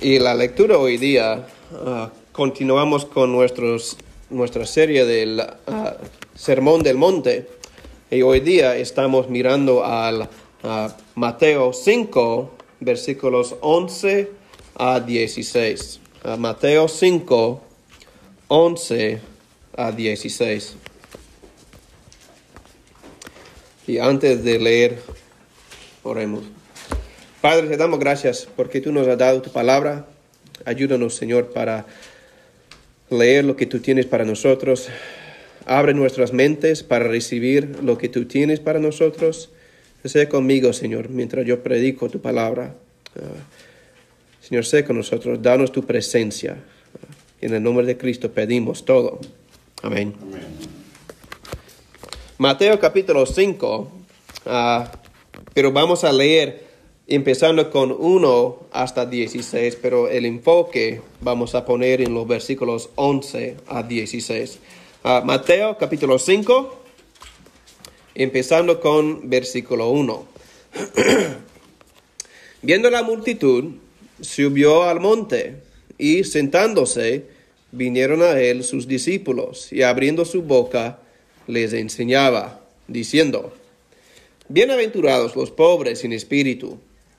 Y la lectura hoy día, ah, continuamos con nuestros, nuestra serie del ah, Sermón del Monte. Y hoy día estamos mirando al a Mateo 5, versículos 11 a 16. A Mateo 5, 11 a 16. Y antes de leer, oremos. Padre, te damos gracias porque tú nos has dado tu palabra. Ayúdanos, Señor, para leer lo que tú tienes para nosotros. Abre nuestras mentes para recibir lo que tú tienes para nosotros. Sé conmigo, Señor, mientras yo predico tu palabra. Ah, Señor, sé con nosotros. Danos tu presencia. en el nombre de Cristo pedimos todo. Amén. Mateo capítulo 5. Ah, pero vamos a leer empezando con 1 hasta 16, pero el enfoque vamos a poner en los versículos 11 a 16. Ah, Mateo capítulo 5, empezando con versículo 1. Viendo la multitud, subió al monte y sentándose, vinieron a él sus discípulos y abriendo su boca, les enseñaba, diciendo, Bienaventurados los pobres en espíritu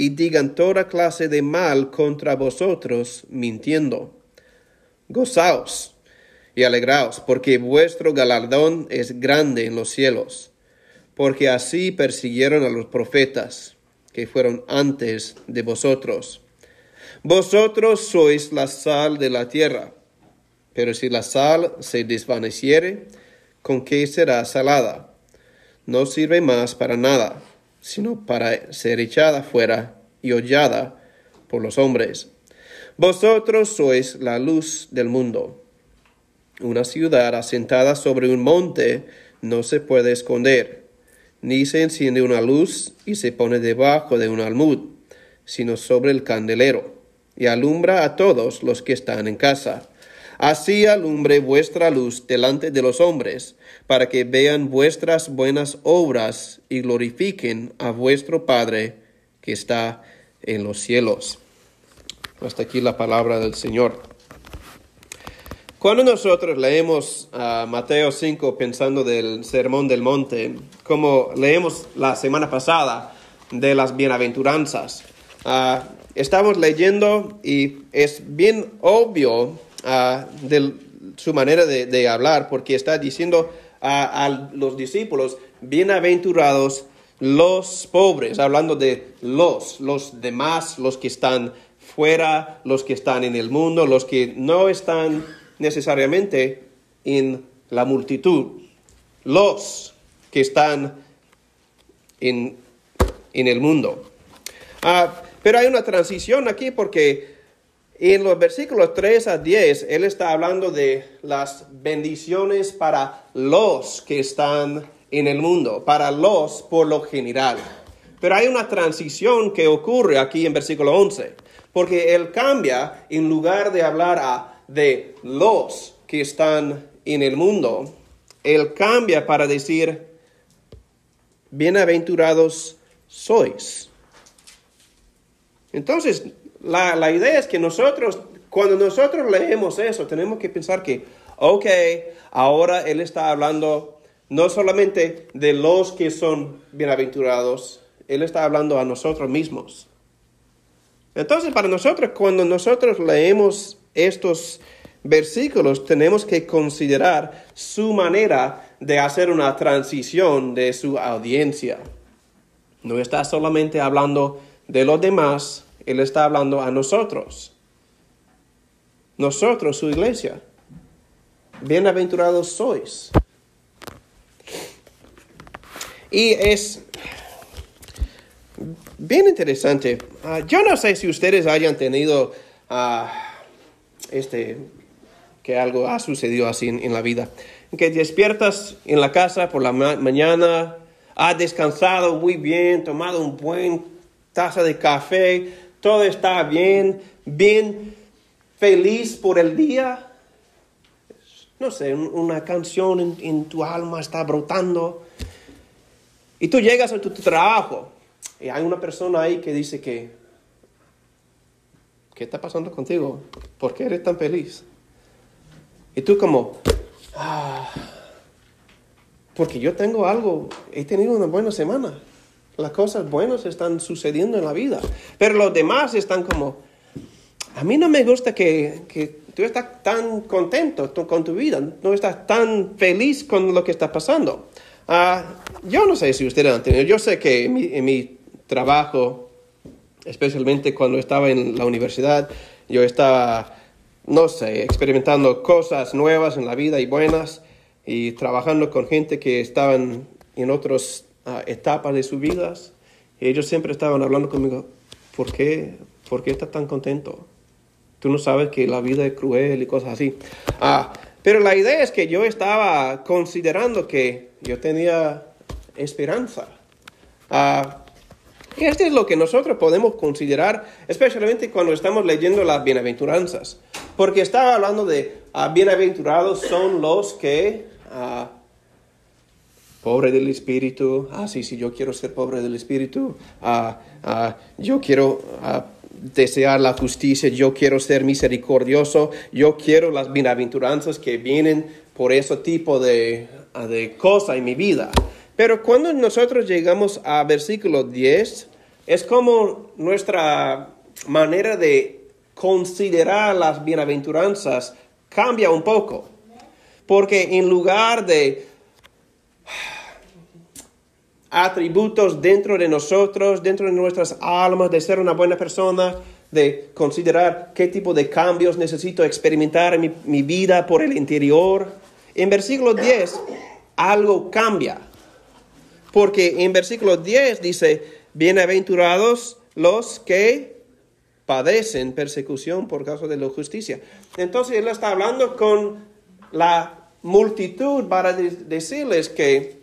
y digan toda clase de mal contra vosotros, mintiendo. Gozaos y alegraos, porque vuestro galardón es grande en los cielos, porque así persiguieron a los profetas que fueron antes de vosotros. Vosotros sois la sal de la tierra, pero si la sal se desvaneciere, ¿con qué será salada? No sirve más para nada sino para ser echada fuera y hollada por los hombres. Vosotros sois la luz del mundo. Una ciudad asentada sobre un monte no se puede esconder, ni se enciende una luz y se pone debajo de un almud, sino sobre el candelero, y alumbra a todos los que están en casa. Así alumbre vuestra luz delante de los hombres, para que vean vuestras buenas obras y glorifiquen a vuestro Padre que está en los cielos. Hasta aquí la palabra del Señor. Cuando nosotros leemos a Mateo 5 pensando del Sermón del Monte, como leemos la semana pasada de las bienaventuranzas, ah, estamos leyendo y es bien obvio de su manera de, hablar, porque está diciendo a, los discípulos, bienaventurados los pobres, hablando de los, los demás, los que están fuera, los que están en el mundo, los que no están necesariamente en la multitud, los que están en, el mundo. Ah, pero hay una transición aquí porque en los versículos 3 a 10, Él está hablando de las bendiciones para los que están en el mundo, para los por lo general. Pero hay una transición que ocurre aquí en versículo 11, porque Él cambia, en lugar de hablar a, de los que están en el mundo, Él cambia para decir, bienaventurados sois. Entonces, la, idea es que nosotros, cuando nosotros leemos eso, tenemos que pensar que, ok, ahora Él está hablando no solamente de los que son bienaventurados, Él está hablando a nosotros mismos. Entonces, para nosotros, cuando nosotros leemos estos versículos tenemos que considerar su manera de hacer una transición de su audiencia. No está solamente hablando de los demás, Él está hablando a nosotros. Nosotros, su iglesia. Bienaventurados sois. Y es bien interesante. Ah, yo no sé si ustedes hayan tenido uh, este que algo ha sucedido así en, la vida. Que despiertas en la casa por la mañana, has descansado muy bien, tomado un buen taza de café, todo está bien, bien feliz por el día. No sé, una canción en, tu alma está brotando. Y tú llegas a tu trabajo y hay una persona ahí que dice que, ¿qué está pasando contigo? ¿Por qué eres tan feliz? Y tú como, ah, porque yo tengo algo, he tenido una buena semana. Las cosas buenas están sucediendo en la vida. Pero los demás están como, a mí no me gusta que, que tú estás tan contento con tu vida, no estás tan feliz con lo que está pasando. Uh, yo no sé si ustedes han tenido, yo sé que en mi, en mi trabajo, especialmente cuando estaba en la universidad, yo estaba no sé, experimentando cosas nuevas en la vida y buenas y trabajando con gente que estaban en otras etapas de sus vidas. Y ellos siempre estaban hablando conmigo, ¿por qué, ¿por qué estás tan contento? Tú no sabes que la vida es cruel y cosas así. Ah, pero la idea es que yo estaba considerando que yo tenía esperanza. Ah, y esto es lo que nosotros podemos considerar, especialmente cuando estamos leyendo las bienaventuranzas. Porque estaba hablando de ah, bienaventurados son los que, ah, pobre del espíritu, ah, sí, sí, yo quiero ser pobre del espíritu, ah, yo quiero desear la justicia, yo quiero ser misericordioso, yo quiero las bienaventuranzas que vienen por ese tipo de, de cosas en mi vida. Pero cuando nosotros llegamos a versículo 10, es como nuestra manera de considerar las bienaventuranzas cambia un poco. Porque en lugar de atributos dentro de nosotros, dentro de nuestras almas, de ser una buena persona, de considerar qué tipo de cambios necesito experimentar en mi, mi vida por el interior, en versículo 10 algo cambia. Porque en versículo 10 dice, bienaventurados los que padecen persecución por causa de la justicia. Entonces él está hablando con la multitud para decirles que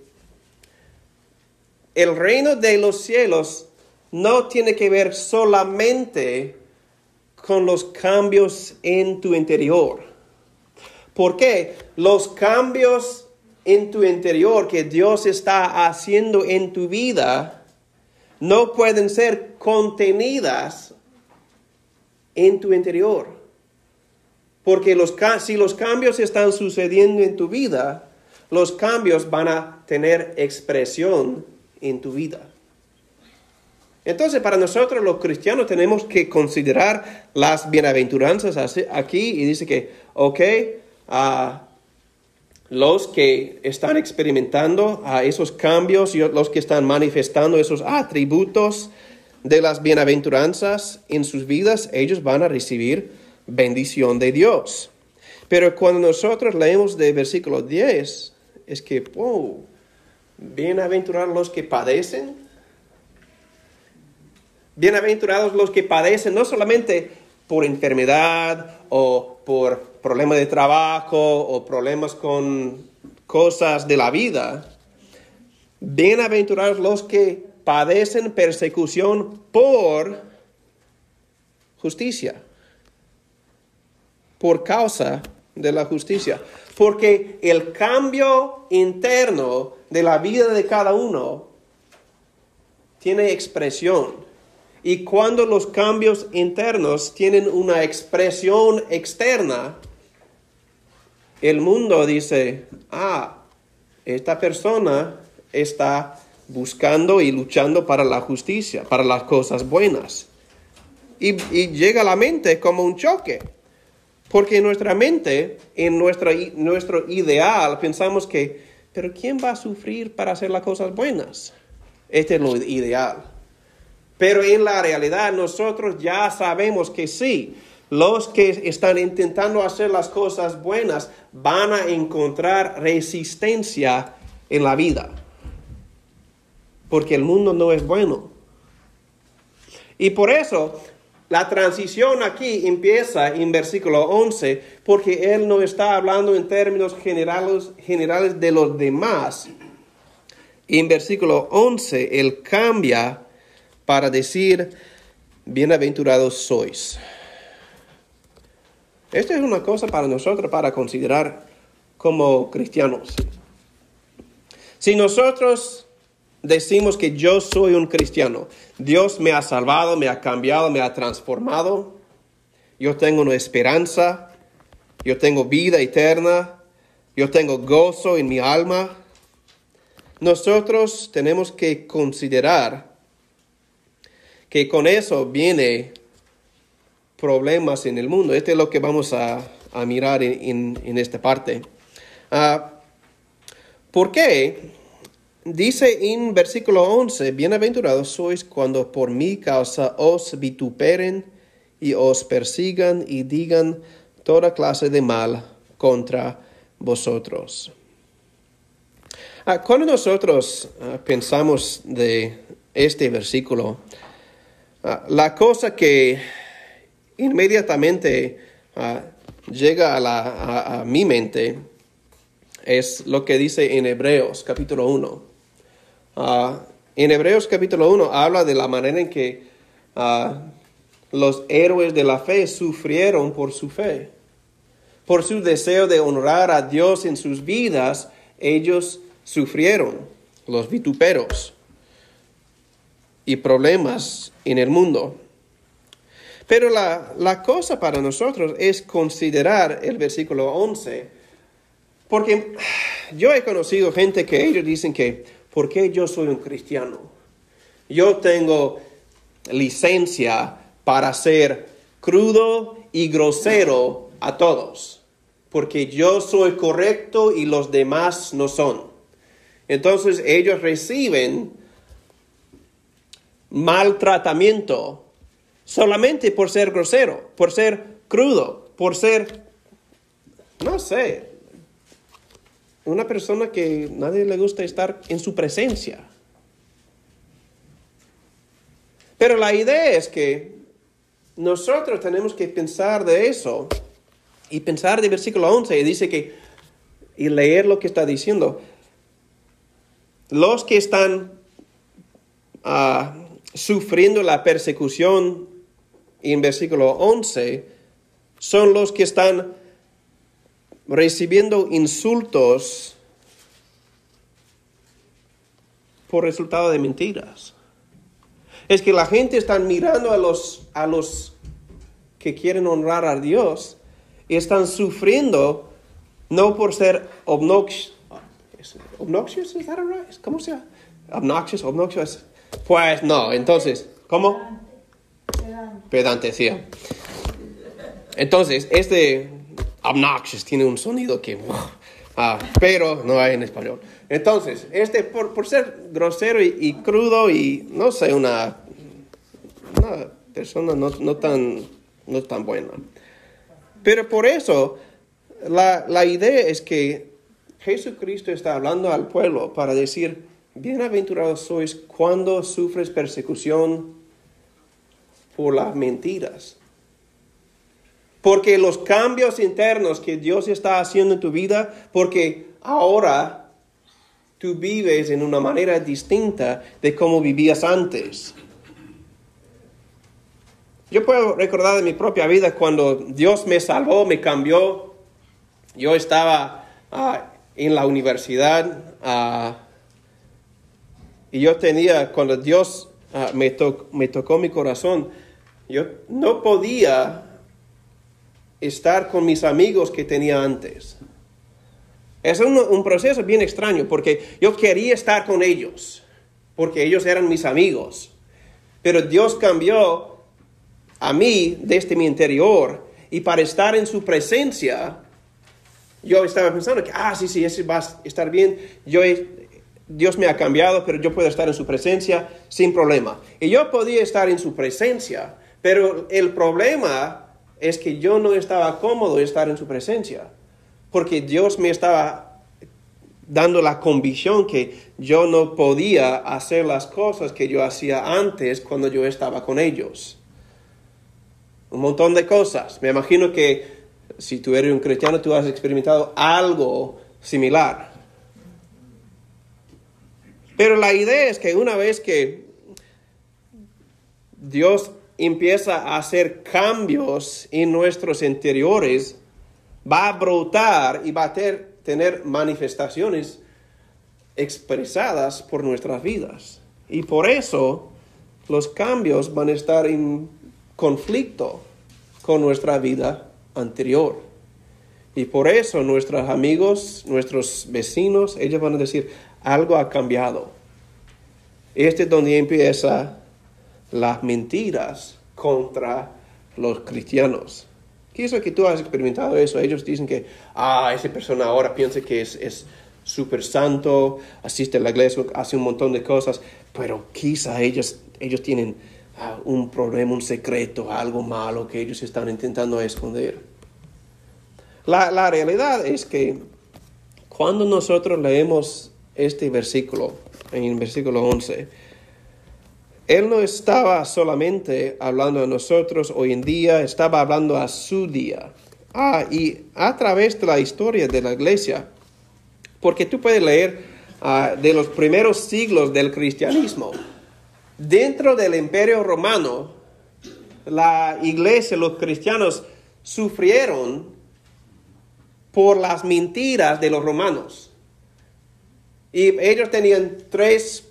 el reino de los cielos no tiene que ver solamente con los cambios en tu interior. ¿Por qué? Los cambios en tu interior que Dios está haciendo en tu vida no pueden ser contenidas en tu interior. Porque si los cambios están sucediendo en tu vida, los cambios van a tener expresión en tu vida. Entonces, para nosotros los cristianos tenemos que considerar las bienaventuranzas aquí y dice que, ok, a los que están experimentando a esos cambios y los que están manifestando esos atributos de las bienaventuranzas en sus vidas, ellos van a recibir bendición de Dios. Pero cuando nosotros leemos de versículo 10, es que, wow, bienaventurados los que padecen. Bienaventurados los que padecen, no solamente por enfermedad o por problemas de trabajo o problemas con cosas de la vida. Bienaventurados los que padecen persecución por justicia, por causa de la justicia, porque el cambio interno de la vida de cada uno tiene expresión. Y cuando los cambios internos tienen una expresión externa, el mundo dice, ah, esta persona está buscando y luchando para la justicia, para las cosas buenas. Y, llega a la mente como un choque, Porque en nuestra mente, en nuestra, nuestro ideal, pensamos que, pero ¿quién va a sufrir para hacer las cosas buenas? Este es lo ideal. Pero en la realidad nosotros ya sabemos que sí, los que están intentando hacer las cosas buenas van a encontrar resistencia en la vida. Porque el mundo no es bueno. Y por eso la transición aquí empieza en versículo 11, porque él no está hablando en términos generales, generales de los demás. En versículo 11, él cambia para decir, bienaventurados sois. Esta es una cosa para nosotros para considerar como cristianos. Si nosotros decimos que yo soy un cristiano, Dios me ha salvado, me ha cambiado, me ha transformado, yo tengo una esperanza, yo tengo vida eterna, yo tengo gozo en mi alma, nosotros tenemos que considerar que con eso viene problemas en el mundo. Este es lo que vamos a, mirar en, esta parte. Ah, ¿Por qué? Dice en versículo 11, bienaventurados sois cuando por mi causa os vituperen y os persigan y digan toda clase de mal contra vosotros. Ah, cuando nosotros ah, pensamos de este versículo, la cosa que inmediatamente ah, llega a, mi mente es lo que dice en Hebreos capítulo 1. Ah, en Hebreos capítulo 1 habla de la manera en que ah, los héroes de la fe sufrieron por su fe. Por su deseo de honrar a Dios en sus vidas, ellos sufrieron los vituperos y problemas en el mundo. Pero la, cosa para nosotros es considerar el versículo 11, porque yo he conocido gente que ellos dicen que, ¿por qué yo soy un cristiano? Yo tengo licencia para ser crudo y grosero a todos, porque yo soy correcto y los demás no son. Entonces ellos reciben maltratamiento solamente por ser grosero, por ser crudo, por ser, no sé, una persona que nadie le gusta estar en su presencia. Pero la idea es que nosotros tenemos que pensar de eso y pensar de versículo 11 y dice que, y leer lo que está diciendo, los que están ah, sufriendo la persecución en versículo 11 son los que están recibiendo insultos por resultado de mentiras. Es que la gente está mirando a los, a los que quieren honrar a Dios y están sufriendo no por ser obnoxious. ¿Obnoxious? ¿Es that right? ¿Cómo se llama? Obnoxious, obnoxious. Pues no, entonces, ¿cómo? Pedante, sí. Entonces, este obnoxious tiene un sonido que... Ah, pero no hay en español. Entonces, este por, por ser grosero y, crudo y no sé, una, una persona no, no, tan, no tan buena. Pero por eso, la, la idea es que Jesucristo está hablando al pueblo para decir, bienaventurados sois cuando sufres persecución por las mentiras. Porque los cambios internos que Dios está haciendo en tu vida, porque ahora tú vives en una manera distinta de cómo vivías antes. Yo puedo recordar de mi propia vida cuando Dios me salvó, me cambió. Yo estaba ah, en la universidad ah, y yo tenía, cuando Dios ah, me, me tocó mi corazón, yo no podía estar con mis amigos que tenía antes. Es un, proceso bien extraño porque yo quería estar con ellos, porque ellos eran mis amigos. Pero Dios cambió a mí desde mi interior y para estar en su presencia, yo estaba pensando que, ah, sí, sí, ese va a estar bien, Dios me ha cambiado, pero yo puedo estar en su presencia sin problema. Y yo podía estar en su presencia, pero el problema es que yo no estaba cómodo estar en su presencia, porque Dios me estaba dando la convicción que yo no podía hacer las cosas que yo hacía antes cuando yo estaba con ellos. Un montón de cosas. Me imagino que si tú eres un cristiano, tú has experimentado algo similar. Pero la idea es que una vez que Dios empieza a hacer cambios en nuestros interiores, va a brotar y va a tener manifestaciones expresadas por nuestras vidas. Y por eso los cambios van a estar en conflicto con nuestra vida anterior. Y por eso nuestros amigos, nuestros vecinos, ellos van a decir, algo ha cambiado. Este es donde empieza las mentiras contra los cristianos. Quizá que tú has experimentado eso. Ellos dicen que, ah, esa persona ahora piensa que es súper santo, asiste a la iglesia, hace un montón de cosas, pero quizá ellos, ellos tienen ah, un problema, un secreto, algo malo que ellos están intentando esconder. La, la realidad es que cuando nosotros leemos este versículo, en el versículo 11, él no estaba solamente hablando a nosotros hoy en día, estaba hablando a su día. Ah, y a través de la historia de la iglesia, porque tú puedes leer ah, de los primeros siglos del cristianismo. Dentro del imperio romano, la iglesia, los cristianos sufrieron por las mentiras de los romanos. Y ellos tenían tres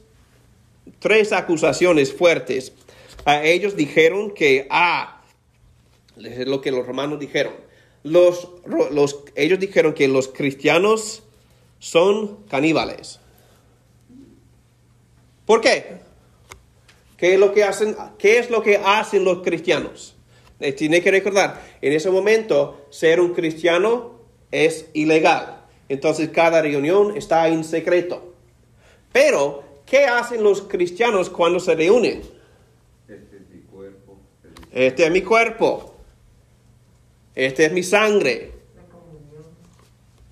tres acusaciones fuertes. A ellos dijeron que, ah, es lo que los romanos dijeron. Los, los, ellos dijeron que los cristianos son caníbales. ¿Por qué? ¿Qué es lo que hacen, qué es lo que hacen los cristianos? Eh, tiene que recordar, en ese momento ser un cristiano es ilegal. Entonces cada reunión está en secreto. Pero ¿Qué hacen los cristianos cuando se reúnen? Este es mi cuerpo. Este es mi cuerpo. Este es mi sangre. La comunión.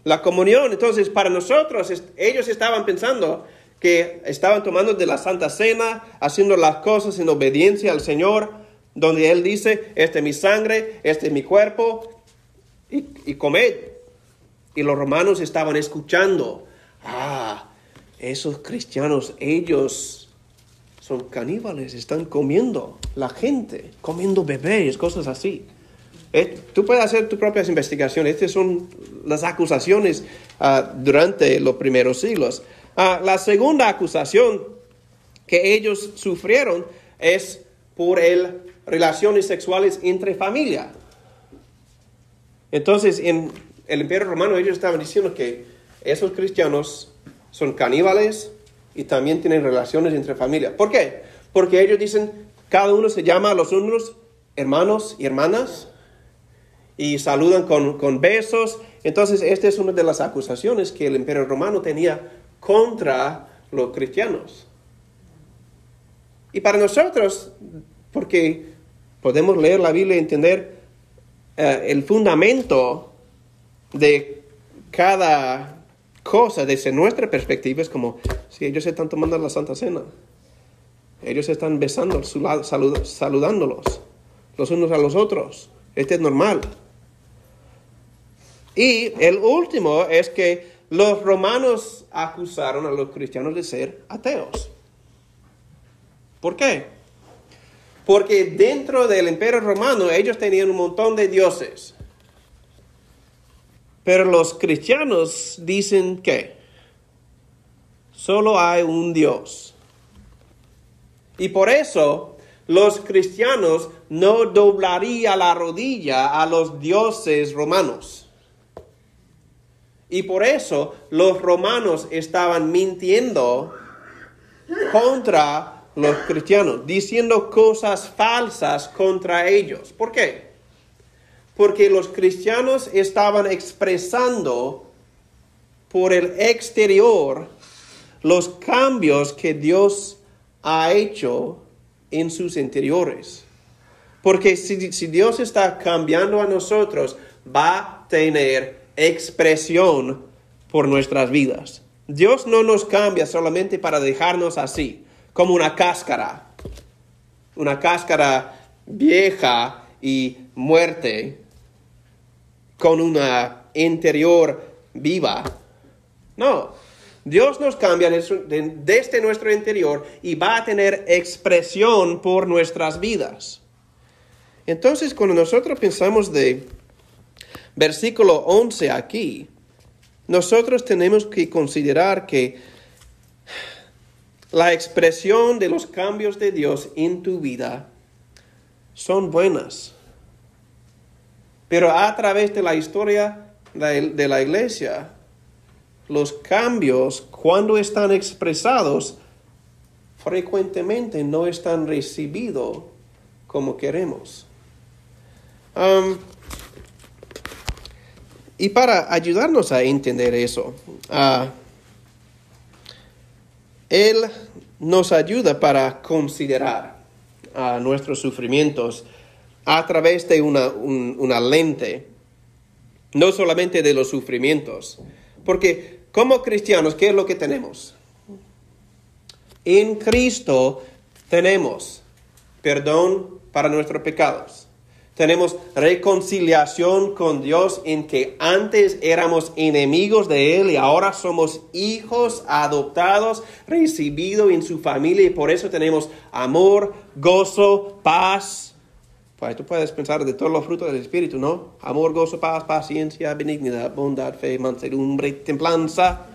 La comunión. Entonces, para nosotros, ellos estaban pensando que estaban tomando de la Santa Cena, haciendo las cosas en obediencia al Señor, donde Él dice, este es mi sangre, este es mi cuerpo, y, y comed. Y los romanos estaban escuchando, ah, esos cristianos, ellos son caníbales, están comiendo la gente, comiendo bebés, cosas así. Eh, tú puedes hacer tus propias investigaciones. Estas son las acusaciones ah, durante los primeros siglos. Ah, la segunda acusación que ellos sufrieron es por el relaciones sexuales entre familia. Entonces, en el Imperio Romano ellos estaban diciendo que esos cristianos son caníbales y también tienen relaciones entre familias. ¿Por qué? Porque ellos dicen, cada uno se llama a los unos hermanos y hermanas y saludan con, con besos. Entonces, esta es una de las acusaciones que el imperio romano tenía contra los cristianos. Y para nosotros, porque podemos leer la Biblia y entender eh, el fundamento de cada cosa desde nuestra perspectiva es como si ellos están tomando la Santa Cena. Ellos están besando, saludándolos los unos a los otros. Este es normal. Y el último es que los romanos acusaron a los cristianos de ser ateos. ¿Por qué? Porque dentro del imperio romano ellos tenían un montón de dioses. Pero los cristianos dicen que solo hay un Dios. Y por eso los cristianos no doblarían la rodilla a los dioses romanos. Y por eso los romanos estaban mintiendo contra los cristianos, diciendo cosas falsas contra ellos. ¿Por qué? Porque los cristianos estaban expresando por el exterior los cambios que Dios ha hecho en sus interiores. Porque si, si, Dios está cambiando a nosotros, va a tener expresión por nuestras vidas. Dios no nos cambia solamente para dejarnos así, como una cáscara, una cáscara vieja y muerte, con una interior viva. No, Dios nos cambia desde nuestro interior y va a tener expresión por nuestras vidas. Entonces, cuando nosotros pensamos de versículo 11 aquí, nosotros tenemos que considerar que la expresión de los cambios de Dios en tu vida son buenas. Pero a través de la historia de la iglesia, los cambios, cuando están expresados, frecuentemente no están recibidos como queremos. Y para ayudarnos a entender eso, Él nos ayuda para considerar nuestros sufrimientos a través de una, una lente, no solamente de los sufrimientos, porque como cristianos, ¿qué es lo que tenemos? En Cristo tenemos perdón para nuestros pecados. Tenemos reconciliación con Dios en que antes éramos enemigos de Él y ahora somos hijos adoptados, recibidos en su familia y por eso tenemos amor, gozo, paz, pues tú puedes pensar de todos los frutos del Espíritu, ¿no? Amor, gozo, paz, paciencia, benignidad, bondad, fe, mansedumbre, templanza.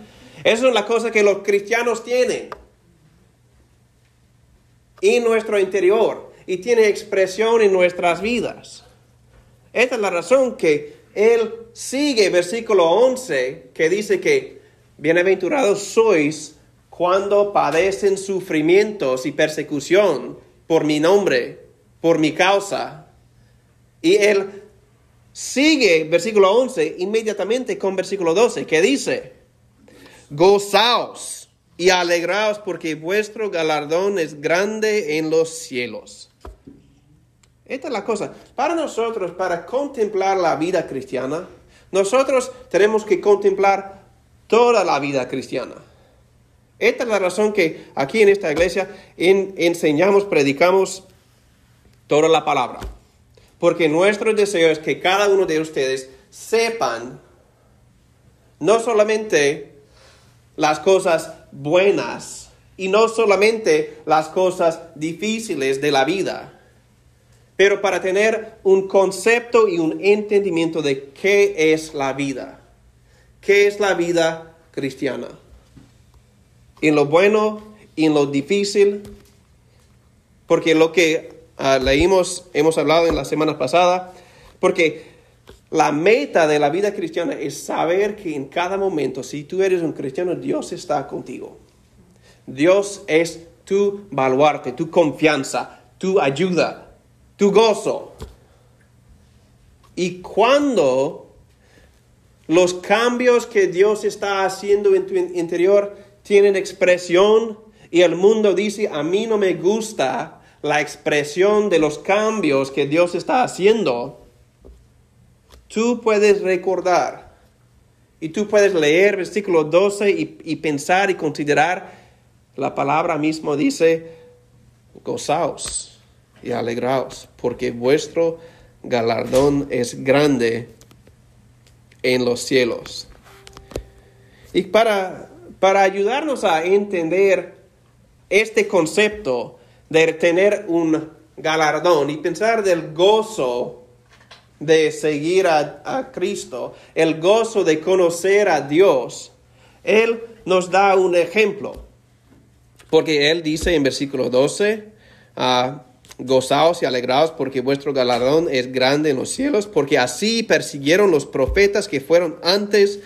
Eso es la cosa que los cristianos tienen en nuestro interior y tiene expresión en nuestras vidas. Esta es la razón que él sigue versículo 11 que dice que bienaventurados sois cuando padecen sufrimientos y persecución por mi nombre por mi causa. Y él sigue versículo 11 inmediatamente con versículo 12 que dice, gozaos y alegraos porque vuestro galardón es grande en los cielos. Esta es la cosa. Para nosotros, para contemplar la vida cristiana, nosotros tenemos que contemplar toda la vida cristiana. Esta es la razón que aquí en esta iglesia enseñamos, predicamos toda la palabra. Porque nuestro deseo es que cada uno de ustedes sepan no solamente las cosas buenas y no solamente las cosas difíciles de la vida, pero para tener un concepto y un entendimiento de qué es la vida, qué es la vida cristiana. En lo bueno en lo difícil, porque lo que Ah, leímos, hemos hablado en la semana pasada, porque la meta de la vida cristiana es saber que en cada momento, si tú eres un cristiano, Dios está contigo. Dios es tu baluarte, tu confianza, tu ayuda, tu gozo. Y cuando los cambios que Dios está haciendo en tu interior tienen expresión y el mundo dice, a mí no me gusta la expresión de los cambios que Dios está haciendo, tú puedes recordar y tú puedes leer versículo 12 y, pensar y considerar, la palabra mismo dice, gozaos y alegraos, porque vuestro galardón es grande en los cielos. Y para, para ayudarnos a entender este concepto, de tener un galardón y pensar del gozo de seguir a, Cristo, el gozo de conocer a Dios, Él nos da un ejemplo. Porque Él dice en versículo 12, ah, gozaos y alegraos porque vuestro galardón es grande en los cielos, porque así persiguieron los profetas que fueron antes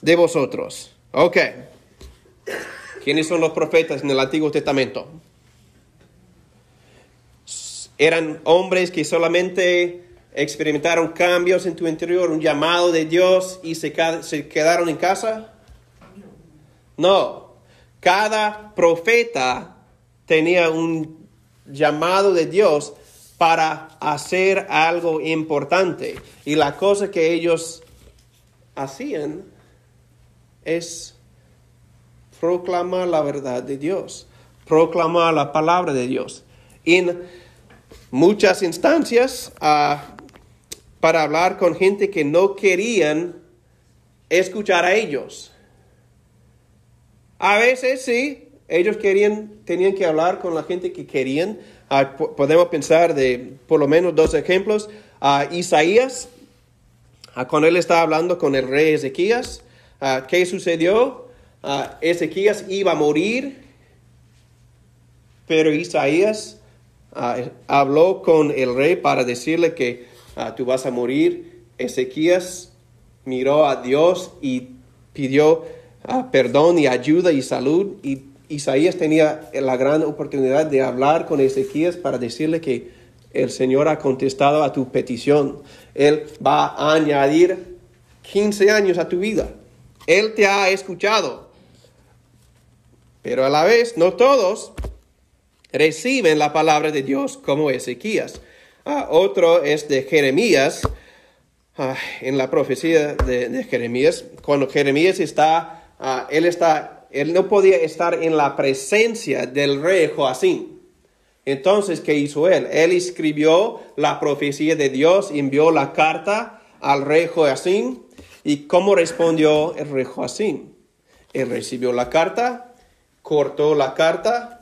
de vosotros. Ok. ¿Quiénes son los profetas en el Antiguo Testamento? Eran hombres que solamente experimentaron cambios en tu interior, un llamado de Dios y se, se quedaron en casa? No. Cada profeta tenía un llamado de Dios para hacer algo importante. Y la cosa que ellos hacían es proclamar la verdad de Dios, proclamar la palabra de Dios. En muchas instancias, ah, para hablar con gente que no querían escuchar a ellos. A veces sí, ellos querían, tenían que hablar con la gente que querían. Ah, podemos pensar de por lo menos dos ejemplos. a Isaías, cuando él estaba hablando con el rey Ezequías, ¿qué sucedió? Ezequías iba a morir, pero Isaías habló con el rey para decirle que tú vas a morir. Ezequías miró a Dios y pidió perdón y ayuda y salud. Y Isaías tenía la gran oportunidad de hablar con Ezequías para decirle que el Señor ha contestado a tu petición. Él va a añadir 15 años a tu vida. Él te ha escuchado. Pero a la vez, no todos reciben la palabra de Dios como Ezequías. Ah, otro es de Jeremías, ah, en la profecía de, Jeremías, cuando Jeremías está, ah, él está, él no podía estar en la presencia del rey Joacín. Entonces, ¿qué hizo él? Él escribió la profecía de Dios, envió la carta al rey Joacín. ¿Y cómo respondió el rey Joacín? Él recibió la carta, cortó la carta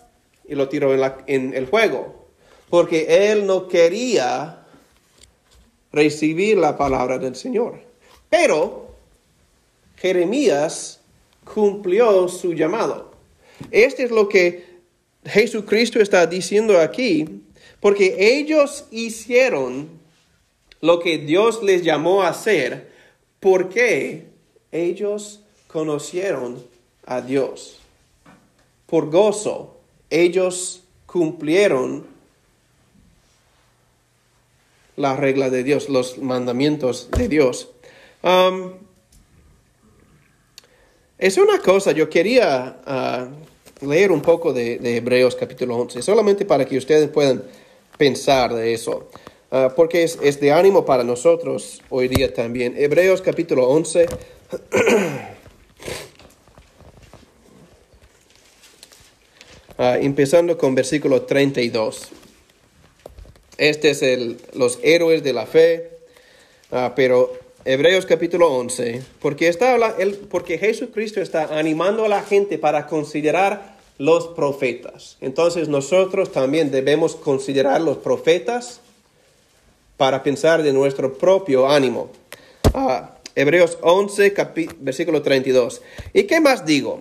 y lo tiró en, el fuego, porque él no quería recibir la palabra del Señor. Pero Jeremías cumplió su llamado. Este es lo que Jesucristo está diciendo aquí, porque ellos hicieron lo que Dios les llamó a hacer, porque ellos conocieron a Dios por gozo, ellos cumplieron la regla de Dios, los mandamientos de Dios. Es una cosa, yo quería uh, leer un poco de, Hebreos capítulo 11, solamente para que ustedes puedan pensar de eso, uh, porque es, es de ánimo para nosotros hoy día también. Hebreos capítulo 11. Ah, empezando con versículo 32. Este es el, los héroes de la fe, ah, pero Hebreos capítulo 11, porque, está, porque Jesucristo está animando a la gente para considerar los profetas. Entonces nosotros también debemos considerar los profetas para pensar de nuestro propio ánimo. Ah, Hebreos 11, versículo 32. ¿Y qué más digo?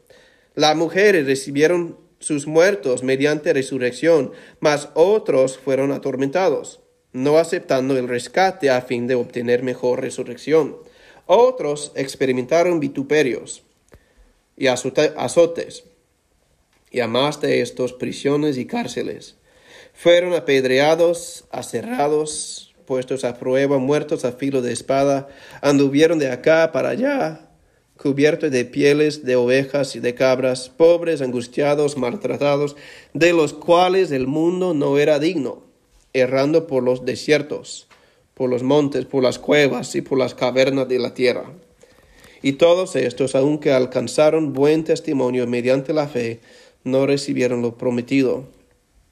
Las mujeres recibieron sus muertos mediante resurrección, mas otros fueron atormentados, no aceptando el rescate a fin de obtener mejor resurrección. Otros experimentaron vituperios y azotes, y a más de estos prisiones y cárceles. Fueron apedreados, aserrados, puestos a prueba, muertos a filo de espada, anduvieron de acá para allá cubierto de pieles de ovejas y de cabras, pobres, angustiados, maltratados, de los cuales el mundo no era digno, errando por los desiertos, por los montes, por las cuevas y por las cavernas de la tierra. Y todos estos, aunque alcanzaron buen testimonio mediante la fe, no recibieron lo prometido,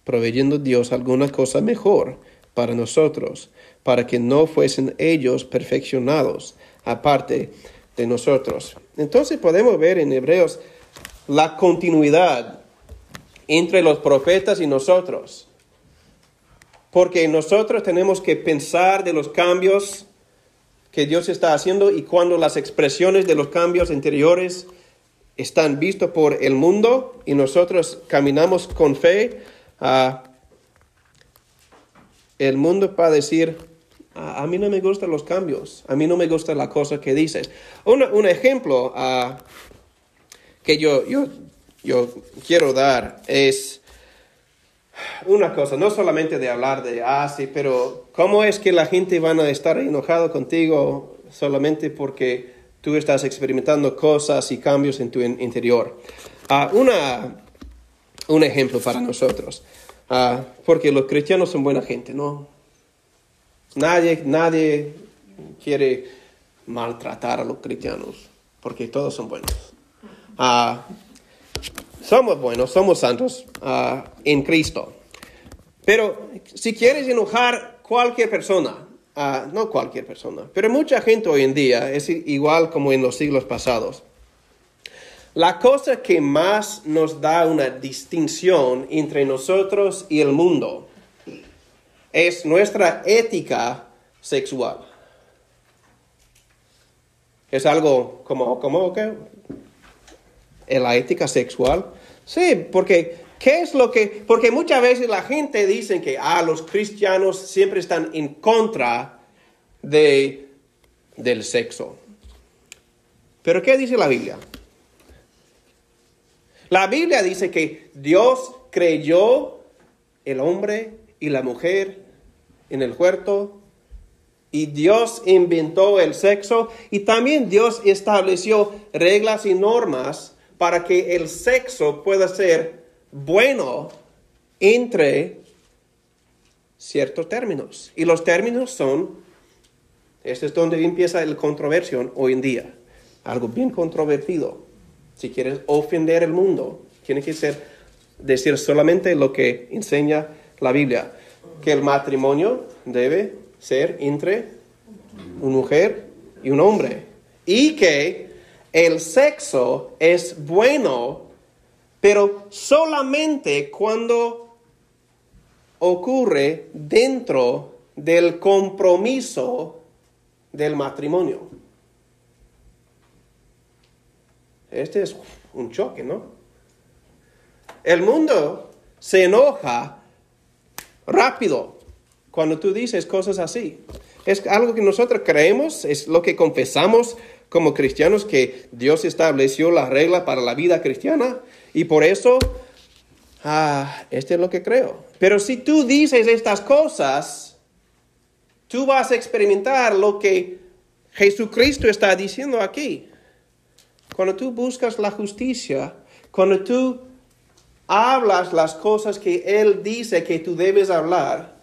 proveyendo Dios alguna cosa mejor para nosotros, para que no fuesen ellos perfeccionados, aparte de nosotros. Entonces podemos ver en Hebreos la continuidad entre los profetas y nosotros. Porque nosotros tenemos que pensar de los cambios que Dios está haciendo y cuando las expresiones de los cambios interiores están vistos por el mundo y nosotros caminamos con fe, ah, el mundo va a decir, ah, a mí no me gustan los cambios, a mí no me gusta la cosa que dices. un ejemplo ah, que yo, yo, yo quiero dar es una cosa, no solamente de hablar de, ah, sí, pero ¿cómo es que la gente van a estar enojado contigo solamente porque tú estás experimentando cosas y cambios en tu interior? Uh, una, un ejemplo para nosotros, uh, porque los cristianos son buena gente, ¿no? Nadie, nadie quiere maltratar a los cristianos, porque todos son buenos. Uh, somos buenos, somos santos en Cristo. Pero si quieres enojar cualquier persona, uh, no cualquier persona, pero mucha gente hoy en día es igual como en los siglos pasados. La cosa que más nos da una distinción entre nosotros y el mundo es nuestra ética sexual. Es algo como, como, ¿qué? ¿La ética sexual? Sí, porque ¿Qué es lo que.? Porque muchas veces la gente dice que ah, los cristianos siempre están en contra de, del sexo. Pero ¿qué dice la Biblia? La Biblia dice que Dios creyó el hombre y la mujer en el huerto y Dios inventó el sexo y también Dios estableció reglas y normas para que el sexo pueda ser bueno entre ciertos términos. Y los términos son, este es donde empieza la controversia hoy en día, algo bien controvertido. Si quieres ofender el mundo, tiene que decir solamente lo que enseña la Biblia, que el matrimonio debe ser entre una mujer y un hombre y que el sexo es bueno pero solamente cuando ocurre dentro del compromiso del matrimonio. Este es un choque, ¿no? El mundo se enoja rápido cuando tú dices cosas así. Es algo que nosotros creemos, es lo que confesamos como cristianos, que Dios estableció la regla para la vida cristiana. Y por eso, ah, este es lo que creo. Pero si tú dices estas cosas, tú vas a experimentar lo que Jesucristo está diciendo aquí. Cuando tú buscas la justicia, cuando tú hablas las cosas que Él dice que tú debes hablar,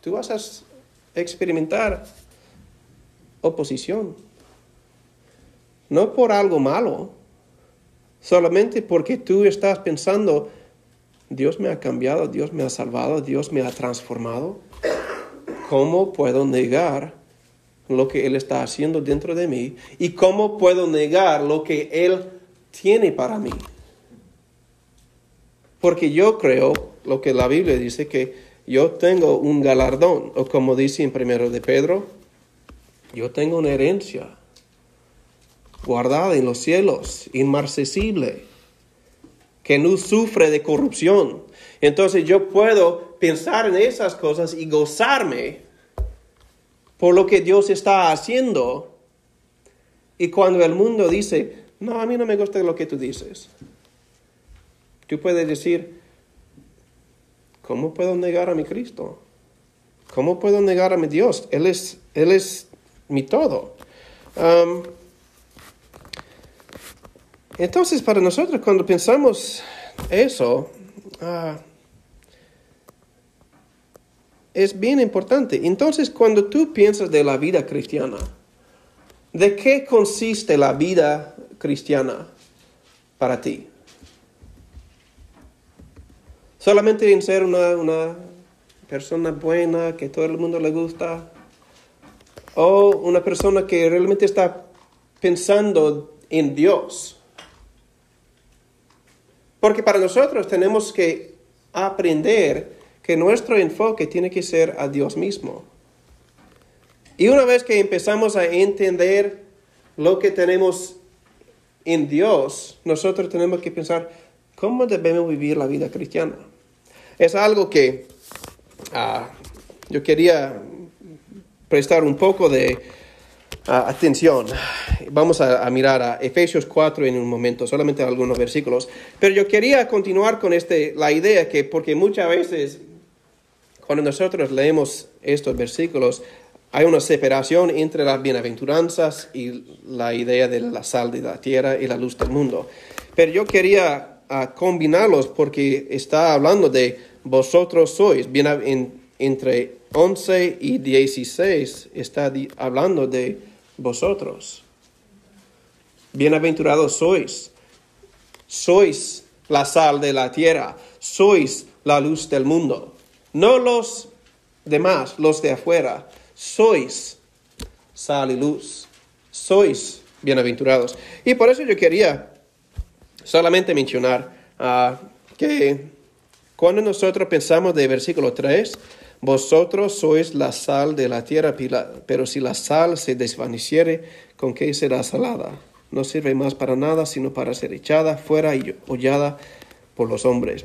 tú vas a experimentar oposición no por algo malo, solamente porque tú estás pensando, Dios me ha cambiado, Dios me ha salvado, Dios me ha transformado. ¿Cómo puedo negar lo que Él está haciendo dentro de mí? ¿Y cómo puedo negar lo que Él tiene para mí? Porque yo creo lo que la Biblia dice, que yo tengo un galardón, o como dice en primero de Pedro, yo tengo una herencia guardada en los cielos, inmarcesible, que no sufre de corrupción. Entonces yo puedo pensar en esas cosas y gozarme por lo que Dios está haciendo. Y cuando el mundo dice, no, a mí no me gusta lo que tú dices, tú puedes decir, ¿cómo puedo negar a mi Cristo? ¿Cómo puedo negar a mi Dios? Él es, Él es mi todo. Entonces, para nosotros, cuando pensamos eso, ah, es bien importante. Entonces, cuando tú piensas de la vida cristiana, ¿de qué consiste la vida cristiana para ti? ¿Solamente en ser una, una persona buena, que todo el mundo le gusta? ¿O una persona que realmente está pensando en Dios? Porque para nosotros tenemos que aprender que nuestro enfoque tiene que ser a Dios mismo. Y una vez que empezamos a entender lo que tenemos en Dios, nosotros tenemos que pensar cómo debemos vivir la vida cristiana. Es algo que ah, yo quería prestar un poco de ah, atención. Vamos a, mirar a Efesios 4 en un momento, solamente algunos versículos. Pero yo quería continuar con este, la idea que, porque muchas veces cuando nosotros leemos estos versículos, hay una separación entre las bienaventuranzas y la idea de la sal de la tierra y la luz del mundo. Pero yo quería ah, combinarlos porque está hablando de vosotros sois, bien, entre 11 y 16 está hablando de vosotros. Bienaventurados sois, sois la sal de la tierra, sois la luz del mundo. No los demás, los de afuera, sois sal y luz, sois bienaventurados. Y por eso yo quería solamente mencionar ah, que cuando nosotros pensamos de versículo 3, vosotros sois la sal de la tierra, pero si la sal se desvaneciere, ¿con qué será salada? No sirve más para nada, sino para ser echada fuera y hollada por los hombres.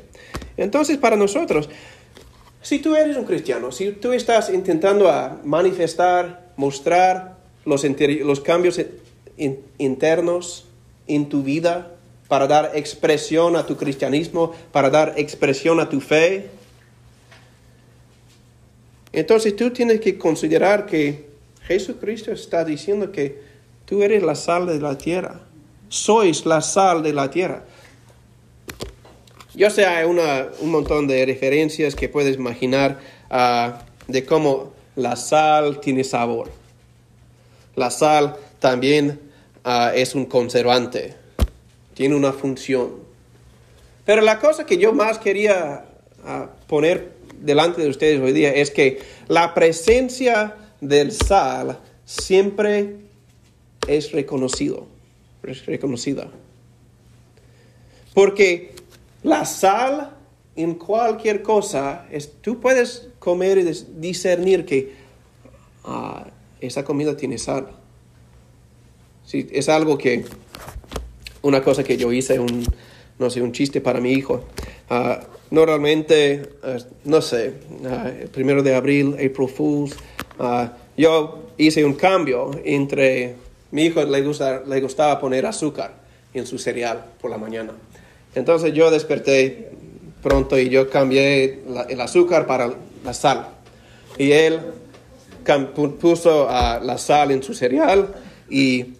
Entonces, para nosotros, si tú eres un cristiano, si tú estás intentando manifestar, mostrar los, cambios internos en tu vida para dar expresión a tu cristianismo, para dar expresión a tu fe, entonces tú tienes que considerar que Jesucristo está diciendo que tú eres la sal de la tierra. Sois la sal de la tierra. Yo sé, hay un montón de referencias que puedes imaginar ah, de cómo la sal tiene sabor. La sal también ah, es un conservante, tiene una función. Pero la cosa que yo más quería uh, poner delante de ustedes hoy día es que la presencia del sal siempre es reconocido, es reconocida. Porque la sal en cualquier cosa, es, tú puedes comer y discernir que ah, esa comida tiene sal. Sí, es algo que, una cosa que yo hice, un, no sé, un chiste para mi hijo. Uh, normalmente, uh, no sé, el primero de abril, April Fools, yo hice un cambio entre, mi hijo le gustaba poner azúcar en su cereal por la mañana. Entonces yo desperté pronto y yo cambié el azúcar para la sal. Y él puso uh, la sal en su cereal y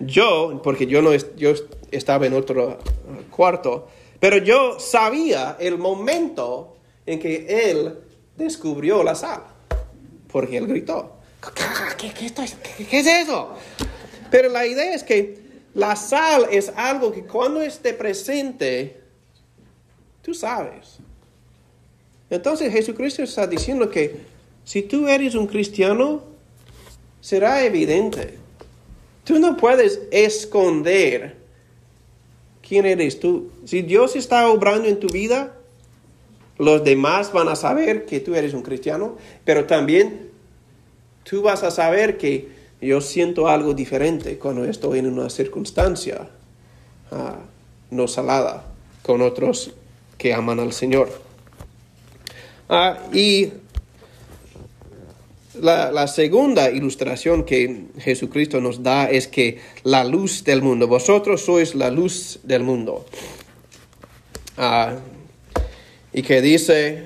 yo, porque yo, no, yo estaba en otro cuarto, pero yo sabía el momento en que él descubrió la sal, porque él gritó, ¿qué, qué es eso? Pero la idea es que la sal es algo que cuando esté presente, tú sabes. Entonces Jesucristo está diciendo que si tú eres un cristiano, será evidente. Tú no puedes esconder quién eres tú. Si Dios está obrando en tu vida, los demás van a saber que tú eres un cristiano, pero también tú vas a saber que yo siento algo diferente cuando estoy en una circunstancia ah, no salada con otros que aman al Señor. Ah, y la, segunda ilustración que Jesucristo nos da es que la luz del mundo, vosotros sois la luz del mundo. Ah, y que dice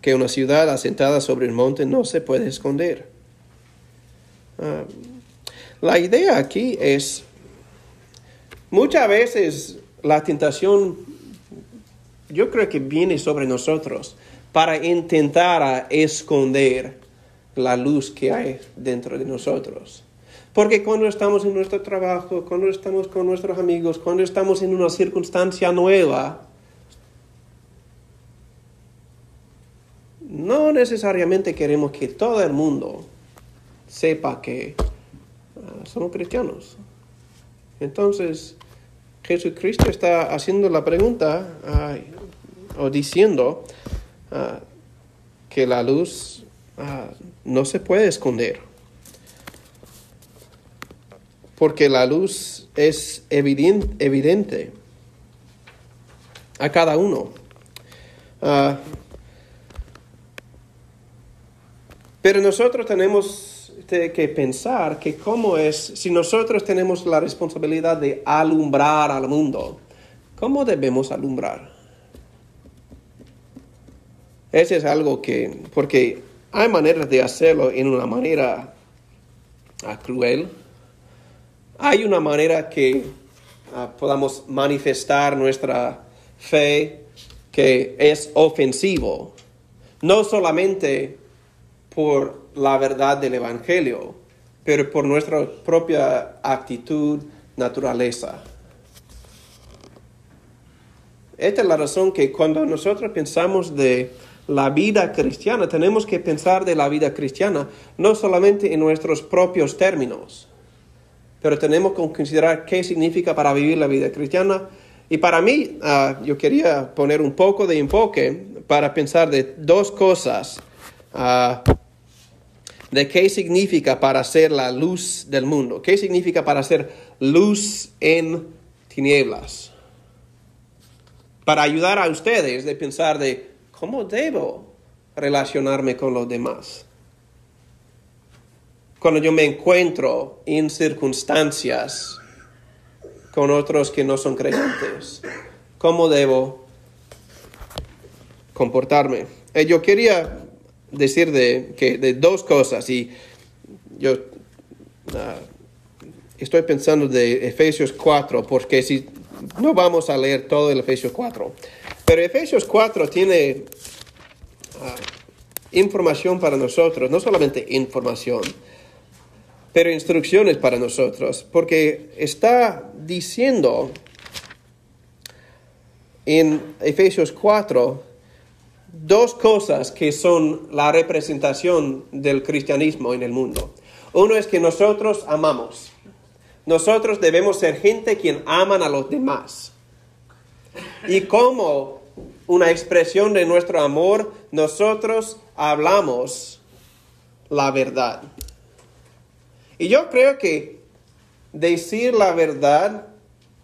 que una ciudad asentada sobre el monte no se puede esconder. La idea aquí es, muchas veces la tentación, yo creo que viene sobre nosotros para intentar esconder la luz que hay dentro de nosotros. Porque cuando estamos en nuestro trabajo, cuando estamos con nuestros amigos, cuando estamos en una circunstancia nueva, no necesariamente queremos que todo el mundo sepa que somos cristianos. Entonces, Jesucristo está haciendo la pregunta o diciendo ah, que la luz ah, no se puede esconder. porque la luz es evidente, a cada uno. Ah, pero nosotros tenemos que pensar que cómo es, si nosotros tenemos la responsabilidad de alumbrar al mundo, ¿cómo debemos alumbrar? Ese es algo que, porque hay maneras de hacerlo en una manera ah, cruel. Hay una manera que ah, podamos manifestar nuestra fe que es ofensivo, no solamente por la verdad del Evangelio, pero por nuestra propia actitud, naturaleza. Esta es la razón que cuando nosotros pensamos de la vida cristiana, tenemos que pensar de la vida cristiana no solamente en nuestros propios términos, pero tenemos que considerar qué significa para vivir la vida cristiana. Y para mí, ah, yo quería poner un poco de enfoque para pensar de dos cosas. Ah, de qué significa para ser la luz del mundo, qué significa para ser luz en tinieblas. Para ayudar a ustedes de pensar de ¿Cómo debo relacionarme con los demás? Cuando yo me encuentro en circunstancias con otros que no son creyentes, ¿cómo debo comportarme? Eh, yo quería decir de, que, de dos cosas y yo ah, estoy pensando de Efesios 4 porque si no vamos a leer todo el Efesios 4 pero Efesios 4 tiene ah, información para nosotros, no solamente información, pero instrucciones para nosotros, porque está diciendo en Efesios 4 dos cosas que son la representación del cristianismo en el mundo. Uno es que nosotros amamos. Nosotros debemos ser gente quien aman a los demás. Y cómo una expresión de nuestro amor, nosotros hablamos la verdad. Y yo creo que decir la verdad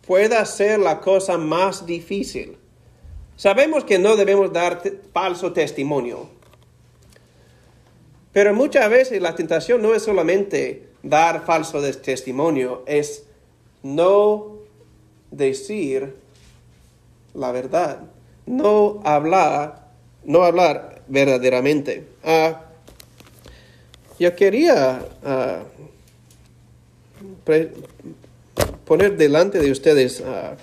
puede ser la cosa más difícil. Sabemos que no debemos dar falso testimonio. Pero muchas veces la tentación no es solamente dar falso testimonio, es no decir la verdad no hablar, no hablar verdaderamente. Ah, yo quería ah, poner delante de ustedes uh,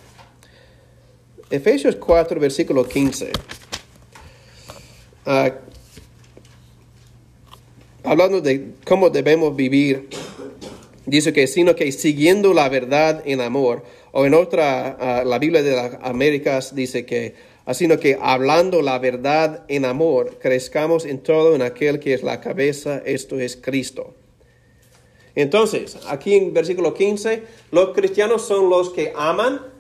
Efesios 4, versículo 15. hablando de cómo debemos vivir, dice que sino que siguiendo la verdad en amor, o en otra, la Biblia de las Américas dice que sino que hablando la verdad en amor, crezcamos en todo en aquel que es la cabeza, esto es Cristo. Entonces, aquí en versículo 15, los cristianos son los que aman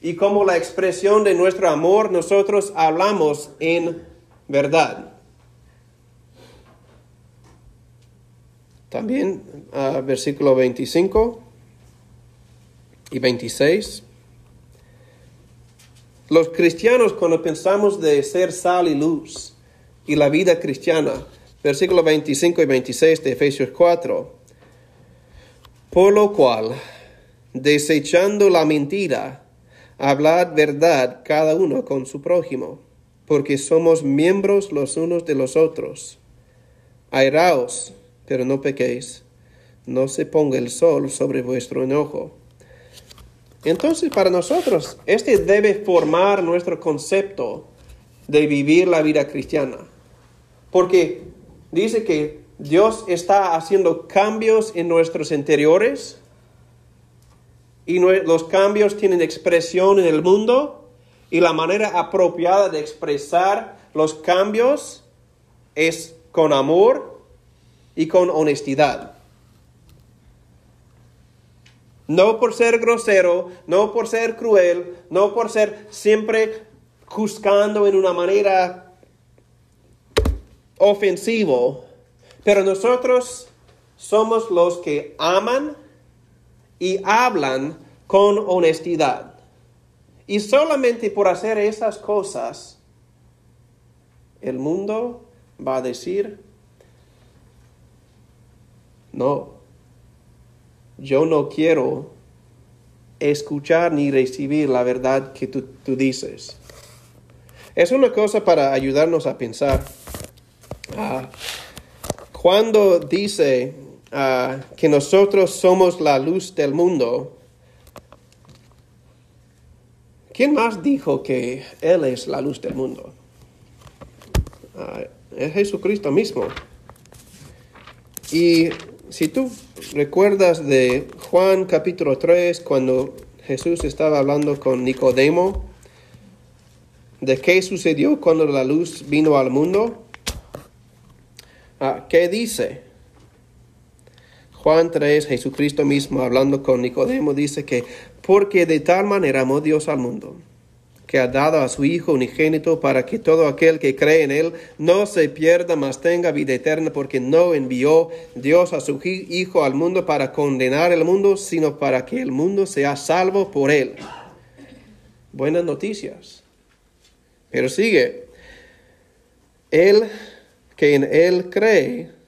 y como la expresión de nuestro amor, nosotros hablamos en verdad. También uh, versículo 25 y 26. Los cristianos cuando pensamos de ser sal y luz y la vida cristiana, versículos 25 y 26 de Efesios 4, por lo cual, desechando la mentira, hablad verdad cada uno con su prójimo, porque somos miembros los unos de los otros. Airaos, pero no pequéis, no se ponga el sol sobre vuestro enojo entonces, para nosotros, este debe formar nuestro concepto de vivir la vida cristiana. Porque dice que Dios está haciendo cambios en nuestros interiores y los cambios tienen expresión en el mundo y la manera apropiada de expresar los cambios es con amor y con honestidad. No por ser grosero, no por ser cruel, no por ser siempre juzgando en una manera ofensivo, pero nosotros somos los que aman y hablan con honestidad. Y solamente por hacer esas cosas, el mundo va a decir, no, yo no quiero escuchar ni recibir la verdad que tú, dices. Es una cosa para ayudarnos a pensar. Ah, cuando dice ah, que nosotros somos la luz del mundo, ¿quién más dijo que Él es la luz del mundo? Ah, es Jesucristo mismo. Y si tú recuerdas de Juan capítulo 3, cuando Jesús estaba hablando con Nicodemo, de qué sucedió cuando la luz vino al mundo, ah, ¿qué dice? Juan 3, Jesucristo mismo hablando con Nicodemo, dice que porque de tal manera amó Dios al mundo que ha dado a su Hijo unigénito para que todo aquel que cree en Él no se pierda, mas tenga vida eterna, porque no envió Dios a su Hijo al mundo para condenar el mundo, sino para que el mundo sea salvo por Él. Buenas noticias. Pero sigue, Él que en Él cree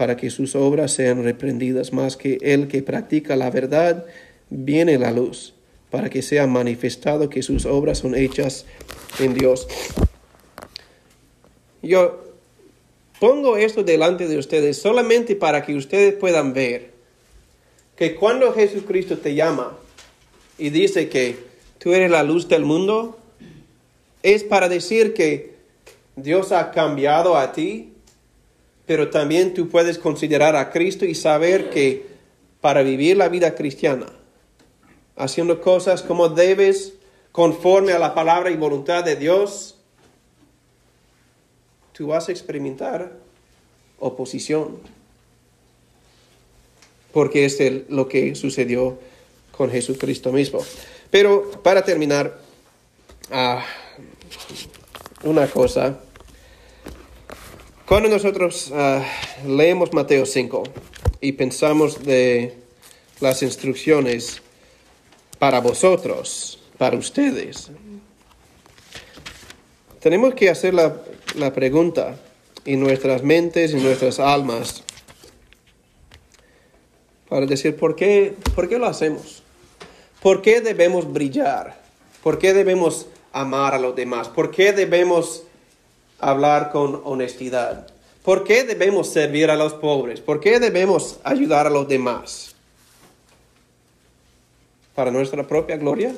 para que sus obras sean reprendidas, más que el que practica la verdad viene la luz para que sea manifestado que sus obras son hechas en Dios. Yo pongo esto delante de ustedes solamente para que ustedes puedan ver que cuando Jesucristo te llama y dice que tú eres la luz del mundo, es para decir que Dios ha cambiado a ti, pero también tú puedes considerar a Cristo y saber que para vivir la vida cristiana, haciendo cosas como debes, conforme a la palabra y voluntad de Dios, tú vas a experimentar oposición. Porque es lo que sucedió con Jesucristo mismo. Pero para terminar, ah, una cosa. Cuando nosotros ah, leemos Mateo 5 y pensamos de las instrucciones para vosotros, para ustedes. Tenemos que hacer la, pregunta en nuestras mentes y nuestras almas para decir por qué, por qué lo hacemos. ¿Por qué debemos brillar? ¿Por qué debemos amar a los demás? ¿Por qué debemos hablar con honestidad? ¿Por qué debemos servir a los pobres? ¿Por qué debemos ayudar a los demás? para nuestra propia gloria,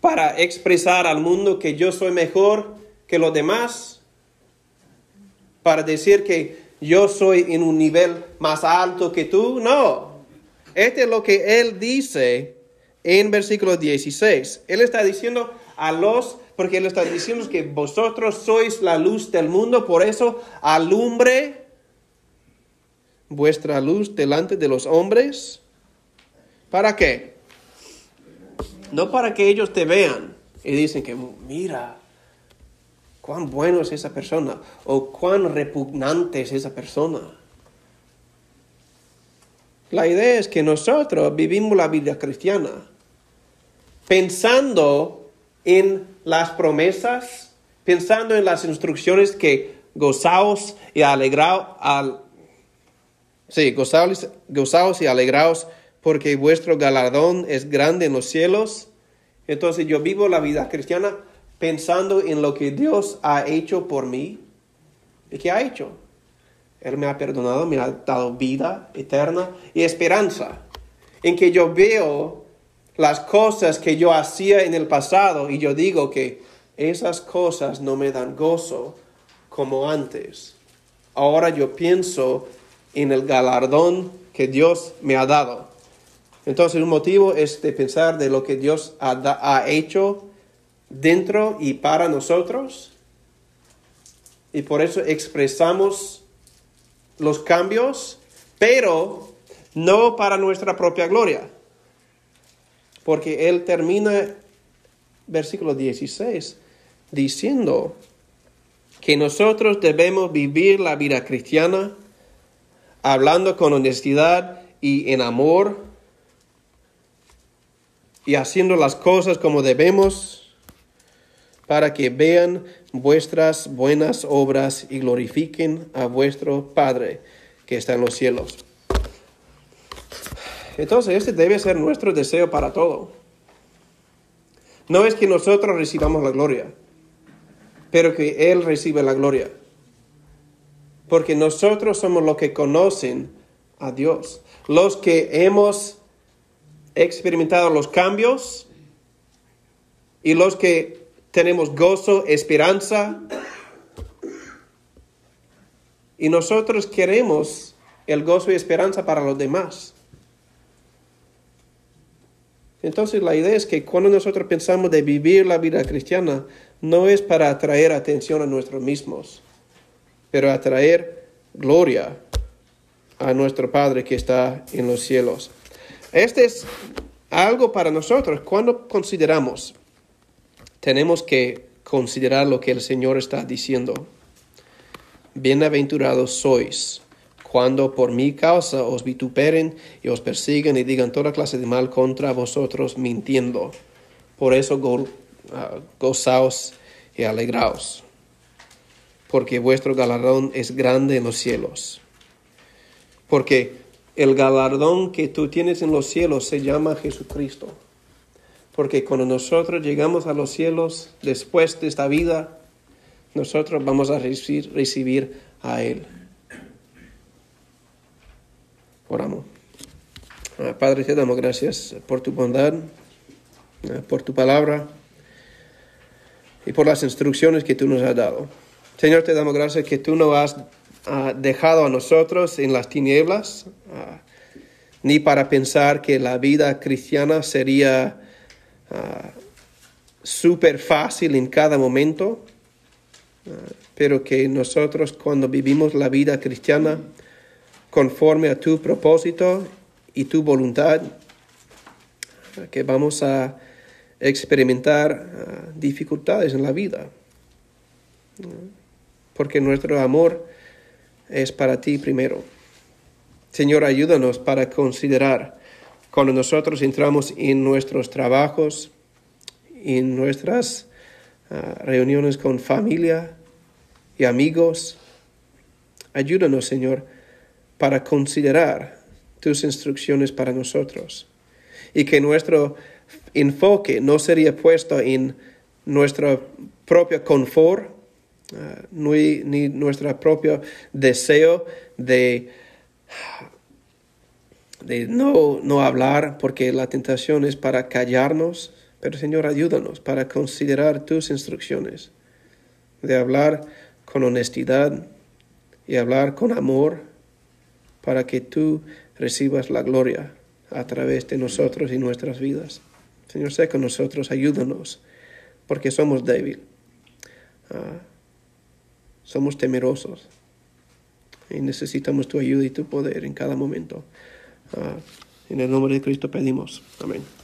para expresar al mundo que yo soy mejor que los demás, para decir que yo soy en un nivel más alto que tú. No, este es lo que él dice en versículo 16. Él está diciendo a los, porque él está diciendo que vosotros sois la luz del mundo, por eso alumbre vuestra luz delante de los hombres ¿Para qué? No para que ellos te vean y dicen que, mira, cuán bueno es esa persona o cuán repugnante es esa persona. La idea es que nosotros vivimos la vida cristiana pensando en las promesas, pensando en las instrucciones que gozaos y alegraos, al, sí, gozaos, gozaos y alegraos porque vuestro galardón es grande en los cielos. Entonces yo vivo la vida cristiana pensando en lo que Dios ha hecho por mí. ¿Y qué ha hecho? Él me ha perdonado, me ha dado vida eterna y esperanza. En que yo veo las cosas que yo hacía en el pasado y yo digo que esas cosas no me dan gozo como antes. Ahora yo pienso en el galardón que Dios me ha dado. Entonces, un motivo es de pensar de lo que Dios ha, ha hecho dentro y para nosotros. Y por eso expresamos los cambios, pero no para nuestra propia gloria. Porque Él termina, versículo 16, diciendo que nosotros debemos vivir la vida cristiana hablando con honestidad y en amor y haciendo las cosas como debemos para que vean vuestras buenas obras y glorifiquen a vuestro Padre que está en los cielos. Entonces, este debe ser nuestro deseo para todo. No es que nosotros recibamos la gloria, pero que Él recibe la gloria. Porque nosotros somos los que conocen a Dios, los que hemos experimentado los cambios y los que tenemos gozo, esperanza. Y nosotros queremos el gozo y esperanza para los demás. Entonces la idea es que cuando nosotros pensamos de vivir la vida cristiana, no es para atraer atención a nosotros mismos, pero atraer gloria a nuestro Padre que está en los cielos. Este es algo para nosotros. Cuando consideramos, tenemos que considerar lo que el Señor está diciendo. Bienaventurados sois cuando por mi causa os vituperen y os persigan y digan toda clase de mal contra vosotros mintiendo. Por eso ah, gozaos y alegraos, porque vuestro galardón es grande en los cielos. Porque el galardón que tú tienes en los cielos se llama Jesucristo. Porque cuando nosotros llegamos a los cielos después de esta vida, nosotros vamos a recibir, recibir a Él. Oramos. Ah, Padre, te damos gracias por tu bondad, ah, por tu palabra y por las instrucciones que tú nos has dado. Señor, te damos gracias que tú no has ah, dejado a nosotros en las tinieblas, ni para pensar que la vida cristiana sería súper fácil en cada momento, pero que nosotros cuando vivimos la vida cristiana, conforme a tu propósito y tu voluntad, que vamos a experimentar ah, dificultades en la vida, porque nuestro amor es para ti primero. Señor, ayúdanos para considerar cuando nosotros entramos en nuestros trabajos, en nuestras ah, reuniones con familia y amigos. Ayúdanos, Señor, para considerar tus instrucciones para nosotros. Y que nuestro enfoque no sería puesto en nuestro propio confort, uh, ni, nuestro propio deseo de, de no, no hablar, porque la tentación es para callarnos, pero Señor, ayúdanos para considerar tus instrucciones, de hablar con honestidad y hablar con amor para que tú recibas la gloria a través de nosotros y nuestras vidas. Señor, sé con nosotros, ayúdanos, porque somos débiles, ah, somos temerosos y necesitamos tu ayuda y tu poder en cada momento. Ah, en el nombre de Cristo pedimos. Amén.